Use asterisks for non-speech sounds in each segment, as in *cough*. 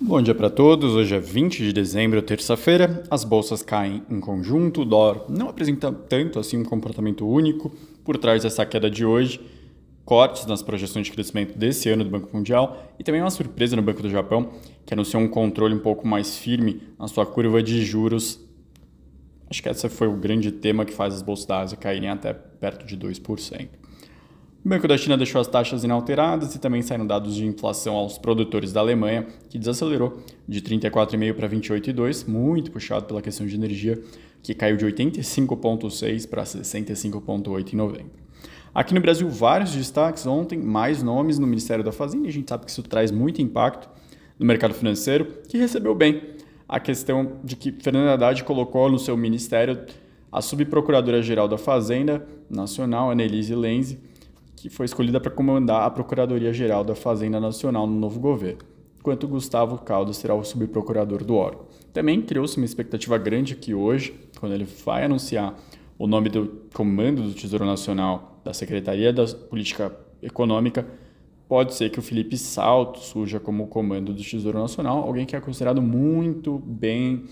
Bom dia para todos. Hoje é 20 de dezembro, terça-feira. As bolsas caem em conjunto. O dólar não apresenta tanto assim um comportamento único. Por trás dessa queda de hoje, cortes nas projeções de crescimento desse ano do Banco Mundial e também uma surpresa no Banco do Japão, que anunciou um controle um pouco mais firme na sua curva de juros. Acho que esse foi o grande tema que faz as bolsas da Ásia caírem até perto de 2%. O Banco da China deixou as taxas inalteradas e também saíram dados de inflação aos produtores da Alemanha, que desacelerou de 34,5 para 28,2, muito puxado pela questão de energia, que caiu de 85,6 para 65,8 em novembro. Aqui no Brasil, vários destaques ontem, mais nomes no Ministério da Fazenda, e a gente sabe que isso traz muito impacto no mercado financeiro, que recebeu bem a questão de que Fernando Haddad colocou no seu ministério a subprocuradora-geral da Fazenda Nacional, Annelise Lenze, que foi escolhida para comandar a Procuradoria-Geral da Fazenda Nacional no novo governo, enquanto Gustavo Caldas será o subprocurador do órgão. Também criou-se uma expectativa grande que hoje, quando ele vai anunciar o nome do comando do Tesouro Nacional da Secretaria da Política Econômica, pode ser que o Felipe Salto surja como comando do Tesouro Nacional, alguém que é considerado muito bem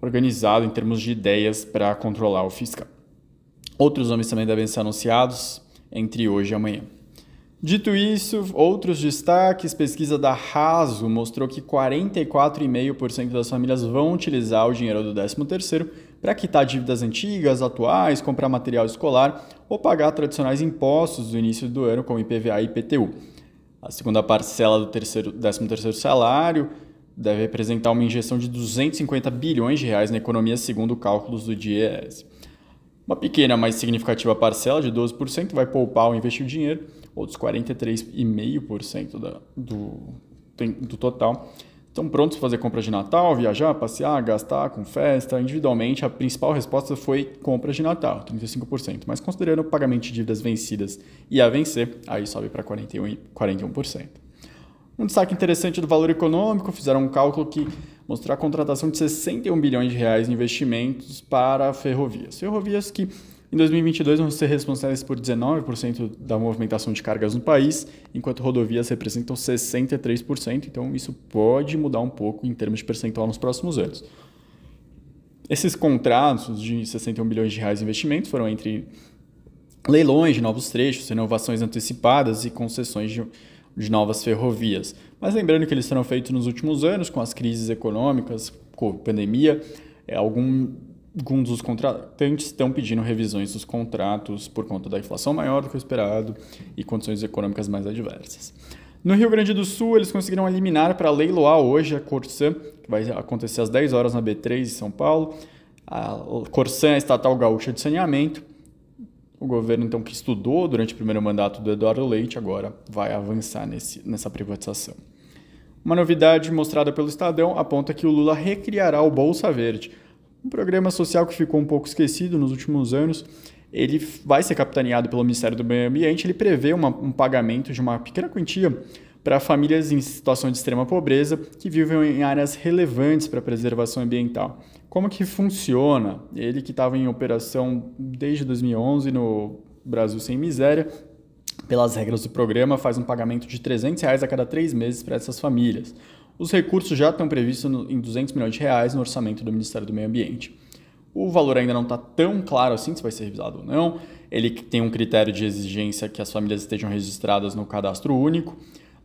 organizado em termos de ideias para controlar o fiscal. Outros nomes também devem ser anunciados, entre hoje e amanhã. Dito isso, outros destaques: pesquisa da Raso mostrou que 44,5% das famílias vão utilizar o dinheiro do 13º para quitar dívidas antigas, atuais, comprar material escolar ou pagar tradicionais impostos do início do ano, como IPVA e IPTU. A segunda parcela do terceiro, 13º salário deve representar uma injeção de 250 bilhões de reais na economia, segundo cálculos do DIEESE. Uma pequena, mas significativa parcela de 12% vai poupar ou investir o dinheiro, outros 43,5% do, do total estão prontos para fazer compras de Natal, viajar, passear, gastar com festa. Individualmente, a principal resposta foi compras de Natal, 35%. Mas considerando o pagamento de dívidas vencidas e a vencer, aí sobe para 41%. 41%. Um destaque interessante do valor econômico, fizeram um cálculo que mostrou a contratação de 61 bilhões de reais em investimentos para ferrovias. Ferrovias que em 2022 vão ser responsáveis por 19% da movimentação de cargas no país, enquanto rodovias representam 63%, então isso pode mudar um pouco em termos de percentual nos próximos anos. Esses contratos de 61 bilhões de reais de investimentos foram entre leilões de novos trechos, renovações antecipadas e concessões de de novas ferrovias. Mas lembrando que eles foram feitos nos últimos anos, com as crises econômicas, com a pandemia, é, algum, alguns dos contratantes estão pedindo revisões dos contratos por conta da inflação maior do que o esperado e condições econômicas mais adversas. No Rio Grande do Sul, eles conseguiram eliminar para leiloar hoje a Corsã, que vai acontecer às 10 horas na B3 em São Paulo. A Corsã é a estatal gaúcha de saneamento o governo, então, que estudou durante o primeiro mandato do Eduardo Leite, agora vai avançar nesse, nessa privatização. Uma novidade mostrada pelo Estadão aponta que o Lula recriará o Bolsa Verde, um programa social que ficou um pouco esquecido nos últimos anos. Ele vai ser capitaneado pelo Ministério do Meio Ambiente. Ele prevê uma, um pagamento de uma pequena quantia para famílias em situação de extrema pobreza que vivem em áreas relevantes para a preservação ambiental. Como que funciona? Ele que estava em operação desde 2011 no Brasil Sem Miséria, pelas regras do programa, faz um pagamento de 300 reais a cada três meses para essas famílias. Os recursos já estão previstos em 200 milhões de reais no orçamento do Ministério do Meio Ambiente. O valor ainda não está tão claro assim se vai ser revisado ou não. Ele tem um critério de exigência que as famílias estejam registradas no cadastro único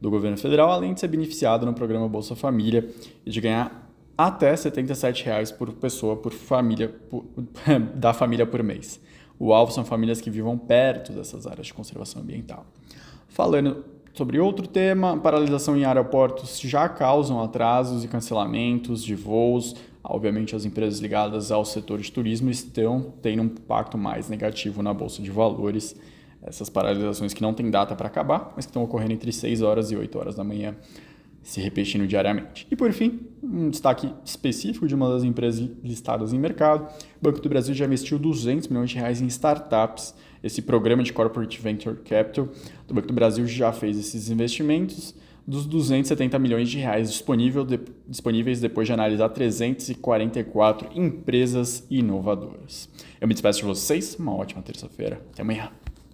do governo federal, além de ser beneficiado no programa Bolsa Família e de ganhar até R$ 77,00 por pessoa por família por, *laughs* da família por mês. O alvo são famílias que vivam perto dessas áreas de conservação ambiental. Falando sobre outro tema, paralisação em aeroportos já causam atrasos e cancelamentos de voos. Obviamente, as empresas ligadas ao setor de turismo estão tendo um impacto mais negativo na bolsa de valores. Essas paralisações que não têm data para acabar, mas que estão ocorrendo entre 6 horas e 8 horas da manhã se repetindo diariamente. E por fim, um destaque específico de uma das empresas listadas em mercado, o Banco do Brasil já investiu 200 milhões de reais em startups. Esse programa de Corporate Venture Capital do Banco do Brasil já fez esses investimentos dos 270 milhões de reais disponível de, disponíveis depois de analisar 344 empresas inovadoras. Eu me despeço de vocês, uma ótima terça-feira. Até amanhã.